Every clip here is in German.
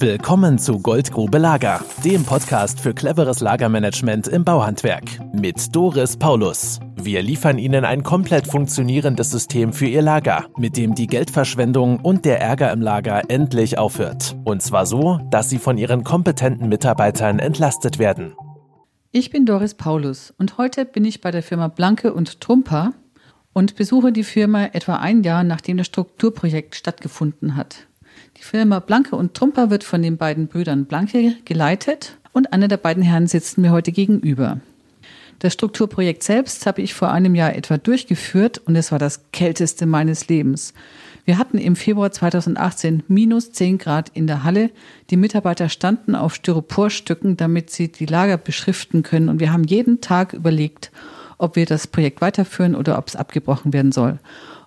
Willkommen zu Goldgrube Lager, dem Podcast für cleveres Lagermanagement im Bauhandwerk mit Doris Paulus. Wir liefern Ihnen ein komplett funktionierendes System für Ihr Lager, mit dem die Geldverschwendung und der Ärger im Lager endlich aufhört. Und zwar so, dass Sie von Ihren kompetenten Mitarbeitern entlastet werden. Ich bin Doris Paulus und heute bin ich bei der Firma Blanke und Trumper und besuche die Firma etwa ein Jahr nachdem das Strukturprojekt stattgefunden hat. Die Firma Blanke und Trumper wird von den beiden Brüdern Blanke geleitet und einer der beiden Herren sitzt mir heute gegenüber. Das Strukturprojekt selbst habe ich vor einem Jahr etwa durchgeführt und es war das kälteste meines Lebens. Wir hatten im Februar 2018 minus 10 Grad in der Halle. Die Mitarbeiter standen auf Styroporstücken, damit sie die Lager beschriften können und wir haben jeden Tag überlegt, ob wir das Projekt weiterführen oder ob es abgebrochen werden soll.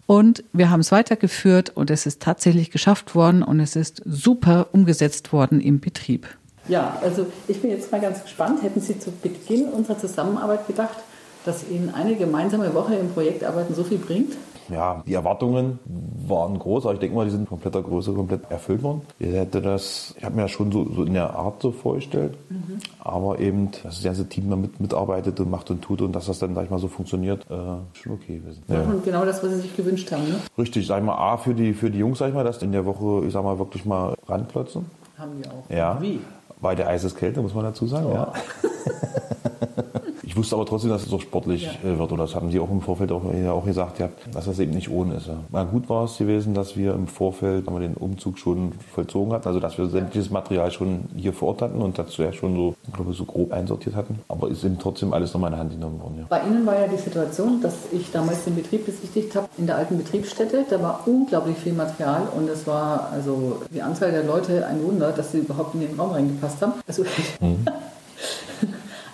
Und wir haben es weitergeführt und es ist tatsächlich geschafft worden und es ist super umgesetzt worden im Betrieb. Ja, also ich bin jetzt mal ganz gespannt. Hätten Sie zu Beginn unserer Zusammenarbeit gedacht, dass Ihnen eine gemeinsame Woche im Projektarbeiten so viel bringt? ja, die Erwartungen waren groß, aber ich denke mal, die sind kompletter Größe komplett erfüllt worden. Ich hätte das, ich habe mir das schon so, so, in der Art so vorgestellt, mhm. Aber eben, dass das ganze Team damit mitarbeitet und macht und tut und dass das dann, sag ich mal, so funktioniert, äh, schon okay gewesen. Ja. Und genau das, was Sie sich gewünscht haben, ne? Richtig, sag ich mal, A, für die, für die Jungs, sag ich mal, dass in der Woche, ich sag mal, wirklich mal ranklotzen. Haben die auch. Ja. Wie? Bei der Eiseskälte, muss man dazu sagen, oh. ja. Ich wusste aber trotzdem, dass es auch sportlich ja. Äh, wird. Oder das haben die auch im Vorfeld auch, auch gesagt, ja, dass das eben nicht ohne ist. Mal gut war es gewesen, dass wir im Vorfeld haben wir den Umzug schon vollzogen hatten. Also dass wir sämtliches Material schon hier vor Ort hatten und dazu ja schon so, glaube ich, so grob einsortiert hatten. Aber ist eben trotzdem alles nochmal in der Hand genommen worden. Ja. Bei Ihnen war ja die Situation, dass ich damals den Betrieb besichtigt habe in der alten Betriebsstätte. Da war unglaublich viel Material und es war also die Anzahl der Leute ein Wunder, dass sie überhaupt in den Raum reingepasst haben. Also mhm.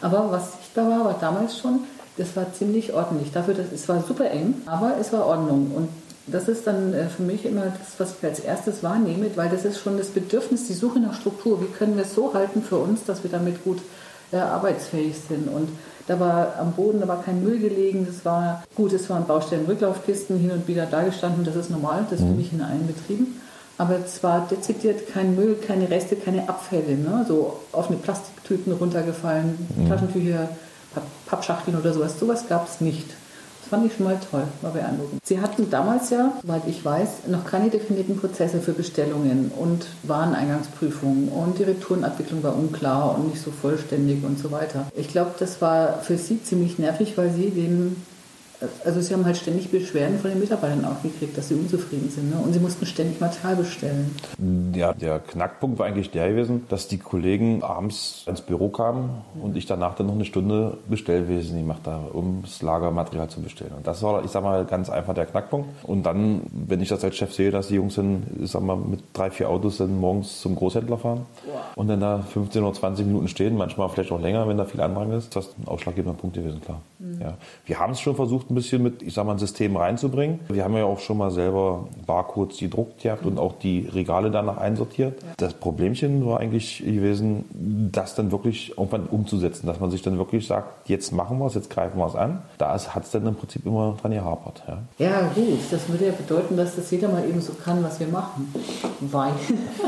Aber was sichtbar war, war damals schon, das war ziemlich ordentlich. Dafür, dass es war super eng, aber es war Ordnung. Und das ist dann äh, für mich immer das, was ich als erstes wahrnehme, weil das ist schon das Bedürfnis, die Suche nach Struktur. Wie können wir es so halten für uns, dass wir damit gut äh, arbeitsfähig sind? Und da war am Boden, da war kein Müll gelegen. Das war gut, es waren Baustellenrücklaufkisten hin und wieder da gestanden. Das ist normal, das mhm. finde ich in allen Betrieben. Aber zwar dezidiert kein Müll, keine Reste, keine Abfälle. Ne? So offene Plastiktüten runtergefallen, mhm. Taschentücher, Pappschachteln oder sowas. Sowas gab es nicht. Das fand ich schon mal toll, war beeindruckend. Sie hatten damals ja, soweit ich weiß, noch keine definierten Prozesse für Bestellungen und Wareneingangsprüfungen und die Retourenabwicklung war unklar und nicht so vollständig und so weiter. Ich glaube, das war für Sie ziemlich nervig, weil Sie den also sie haben halt ständig Beschwerden von den Mitarbeitern auch gekriegt, dass sie unzufrieden sind. Ne? Und sie mussten ständig Material bestellen. Ja, der Knackpunkt war eigentlich der gewesen, dass die Kollegen abends ins Büro kamen und ich danach dann noch eine Stunde Bestellwesen gemacht habe, um das Lagermaterial zu bestellen. Und das war, ich sag mal, ganz einfach der Knackpunkt. Und dann, wenn ich das als Chef sehe, dass die Jungs dann, ich sag mal, mit drei, vier Autos dann morgens zum Großhändler fahren wow. und dann da 15 oder 20 Minuten stehen, manchmal vielleicht auch länger, wenn da viel Andrang ist, das ist ein ausschlaggebender Punkt gewesen, klar. Mhm. Ja. Wir haben es schon versucht, versucht, ein bisschen mit, ich sag mal, ein System reinzubringen. Wir haben ja auch schon mal selber Barcodes gedruckt gehabt und auch die Regale danach einsortiert. Ja. Das Problemchen war eigentlich gewesen, das dann wirklich irgendwann umzusetzen, dass man sich dann wirklich sagt, jetzt machen wir es, jetzt greifen wir es an. Da hat es dann im Prinzip immer dran gehapert. Ja. ja, gut, das würde ja bedeuten, dass das jeder mal eben so kann, was wir machen. Weil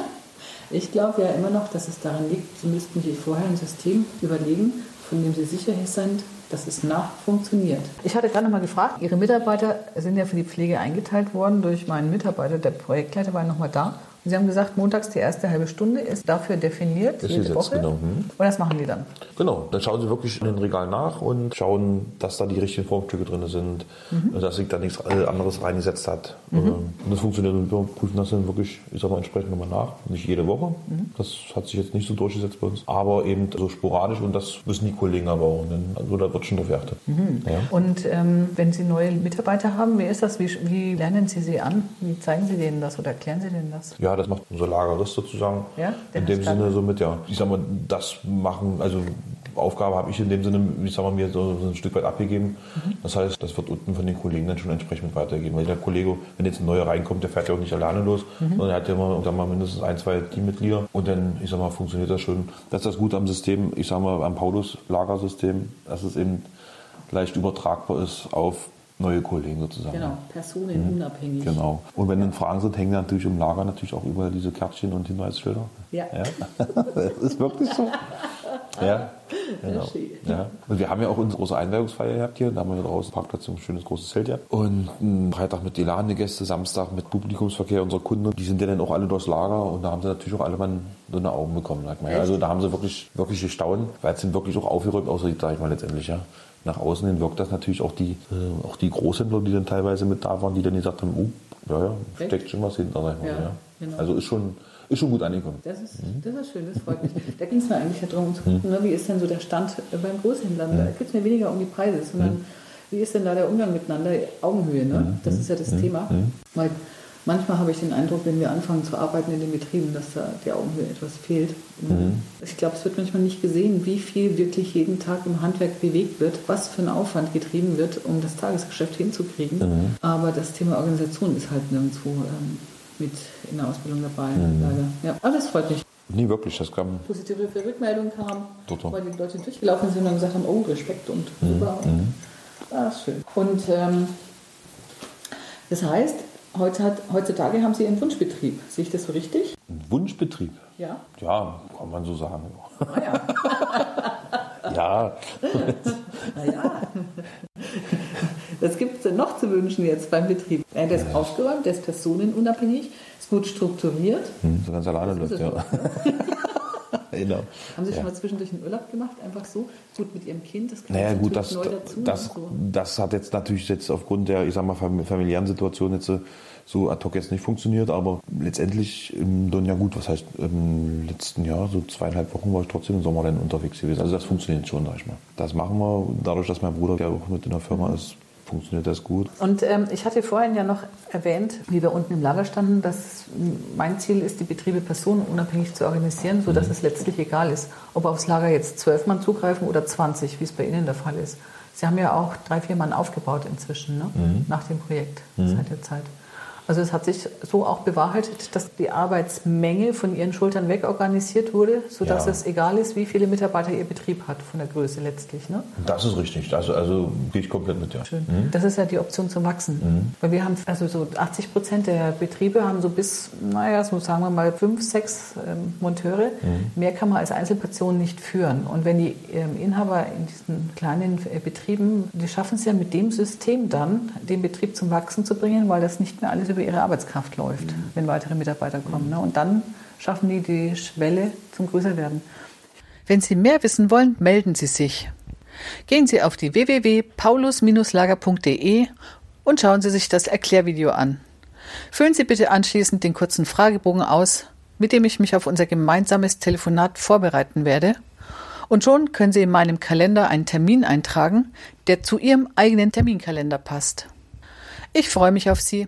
ich glaube ja immer noch, dass es daran liegt, Sie müssten sich vorher ein System überlegen, von dem Sie sicher sind, dass es nach funktioniert. Ich hatte gerade noch mal gefragt, Ihre Mitarbeiter sind ja für die Pflege eingeteilt worden durch meinen Mitarbeiter, der Projektleiter war noch mal da. Sie haben gesagt, montags die erste halbe Stunde ist dafür definiert, das jede Woche. Genau. Hm. Und das machen die dann? Genau, dann schauen Sie wirklich in den Regal nach und schauen, dass da die richtigen Formstücke drin sind, mhm. dass sich da nichts anderes reingesetzt hat. Mhm. Ähm, und das funktioniert und wir prüfen das dann wirklich, ich sag mal, entsprechend nochmal nach. Nicht jede Woche, mhm. das hat sich jetzt nicht so durchgesetzt bei uns, aber eben so sporadisch und das wissen die Kollegen aber auch. Also da wird schon drauf geachtet. Mhm. Ja. Und ähm, wenn Sie neue Mitarbeiter haben, wie ist das? Wie, wie lernen Sie sie an? Wie zeigen Sie denen das oder erklären Sie denen das? Ja, das macht unser Lagerist sozusagen. Ja, in dem Sinne somit, ja. Ich sag mal, das machen, also Aufgabe habe ich in dem Sinne, ich sag mal, mir so, so ein Stück weit abgegeben. Mhm. Das heißt, das wird unten von den Kollegen dann schon entsprechend weitergegeben. Weil der Kollege, wenn jetzt ein neuer reinkommt, der fährt ja auch nicht alleine los, mhm. sondern er hat ja immer, sag mal, mindestens ein, zwei Teammitglieder. Und dann, ich sag mal, funktioniert das schon. Das ist das Gute am System, ich sag mal, am Paulus-Lagersystem, dass es eben leicht übertragbar ist auf neue Kollegen sozusagen. Genau, personenunabhängig. Genau. Und wenn dann Fragen sind, hängen natürlich im Lager natürlich auch überall diese Kärtchen und Hinweisschilder. Ja. das ist wirklich so. Ja, genau. ja. Und wir haben ja auch unsere große Einweihungsfeier gehabt hier. Da haben wir draußen Parkplatz, ein schönes großes Zelt gehabt. Und Freitag mit geladene Gäste, Samstag mit Publikumsverkehr unserer Kunden. Die sind ja dann auch alle durchs Lager und da haben sie natürlich auch alle mal so eine Augen bekommen. Sag mal. Ja, also da haben sie wirklich, wirklich gestaunt, weil es sind wirklich auch aufgerückt aussieht, sag ich mal letztendlich. Ja. Nach außen hin wirkt das natürlich auch die, äh, auch die Großhändler, die dann teilweise mit da waren, die dann gesagt haben, oh, ja, ja, steckt schon was hinter. Sag ich mal, Ja, ja. genau. Also ist schon, ist schon gut angekommen. Das ist, das ist schön, das freut mich. Da ging es mir eigentlich darum, um zu gucken, ne, wie ist denn so der Stand äh, beim Großhändler. Da geht es mir weniger um die Preise, sondern wie ist denn da der Umgang miteinander, Augenhöhe. Ne? Das ist ja das Thema. Weil manchmal habe ich den Eindruck, wenn wir anfangen zu arbeiten in den Betrieben, dass da die Augenhöhe etwas fehlt. Ich glaube, es wird manchmal nicht gesehen, wie viel wirklich jeden Tag im Handwerk bewegt wird, was für ein Aufwand getrieben wird, um das Tagesgeschäft hinzukriegen. Aber das Thema Organisation ist halt nirgendwo ähm, mit in der Ausbildung dabei, leider. Ja, aber das freut mich. Nee, wirklich, das kam. Positive Rückmeldung kam, Total. weil die Leute durchgelaufen sind und gesagt haben, oh, Respekt und super. Und, ah, ist schön. Und ähm, das heißt, heutzutage haben Sie Ihren Wunschbetrieb. Sehe ich das so richtig? Ein Wunschbetrieb. Ja. Ja, kann man so sagen. Ah, ja. Ja, Naja. Was gibt es denn noch zu wünschen jetzt beim Betrieb? Der ist aufgeräumt, der ist personenunabhängig, ist gut strukturiert. hm, so ganz alleine läuft, ja. Genau. Haben Sie schon Ja. mal zwischendurch einen Urlaub gemacht? Einfach so? Gut mit Ihrem Kind? Das Naja, gut, das, neu dazu. das, so. das hat jetzt natürlich jetzt aufgrund der, ich sag mal, fam- familiären Situation jetzt so- so ad hoc jetzt nicht funktioniert, aber letztendlich im dann ja gut, was heißt, im letzten Jahr, so zweieinhalb Wochen war ich trotzdem im Sommer dann unterwegs gewesen. Also das funktioniert schon, sag ich mal. Das machen wir, dadurch, dass mein Bruder ja auch mit in der Firma ist, funktioniert das gut. Und ähm, ich hatte vorhin ja noch erwähnt, wie wir unten im Lager standen, dass mein Ziel ist, die Betriebe personenunabhängig zu organisieren, sodass es letztlich egal ist, ob aufs Lager jetzt zwölf Mann zugreifen oder 20, wie es bei Ihnen der Fall ist. Sie haben ja auch drei, vier Mann aufgebaut inzwischen, ne? nach dem Projekt, seit der Zeit. Also es hat sich so auch bewahrheitet, dass die Arbeitsmenge von Ihren Schultern wegorganisiert wurde, sodass Ja. es egal ist, wie viele Mitarbeiter Ihr Betrieb hat, von der Größe letztlich. Ne? Das ist richtig. Also, also gehe ich komplett mit, ja. Schön. Das ist ja die Option zum Wachsen. Weil wir haben, also so 80 Prozent der Betriebe haben so bis, naja, so sagen wir mal fünf, sechs ähm, Monteure. Mehr kann man als Einzelperson nicht führen. Und wenn die ähm, Inhaber in diesen kleinen äh, Betrieben, die schaffen es ja mit dem System dann, den Betrieb zum Wachsen zu bringen, weil das nicht mehr alles über ihre Arbeitskraft läuft, wenn weitere Mitarbeiter kommen. Ne? Und dann schaffen die die Schwelle zum Größerwerden. Wenn Sie mehr wissen wollen, melden Sie sich. Gehen Sie auf die www.paulus-lager.de und schauen Sie sich das Erklärvideo an. Füllen Sie bitte anschließend den kurzen Fragebogen aus, mit dem ich mich auf unser gemeinsames Telefonat vorbereiten werde. Und schon können Sie in meinem Kalender einen Termin eintragen, der zu Ihrem eigenen Terminkalender passt. Ich freue mich auf Sie.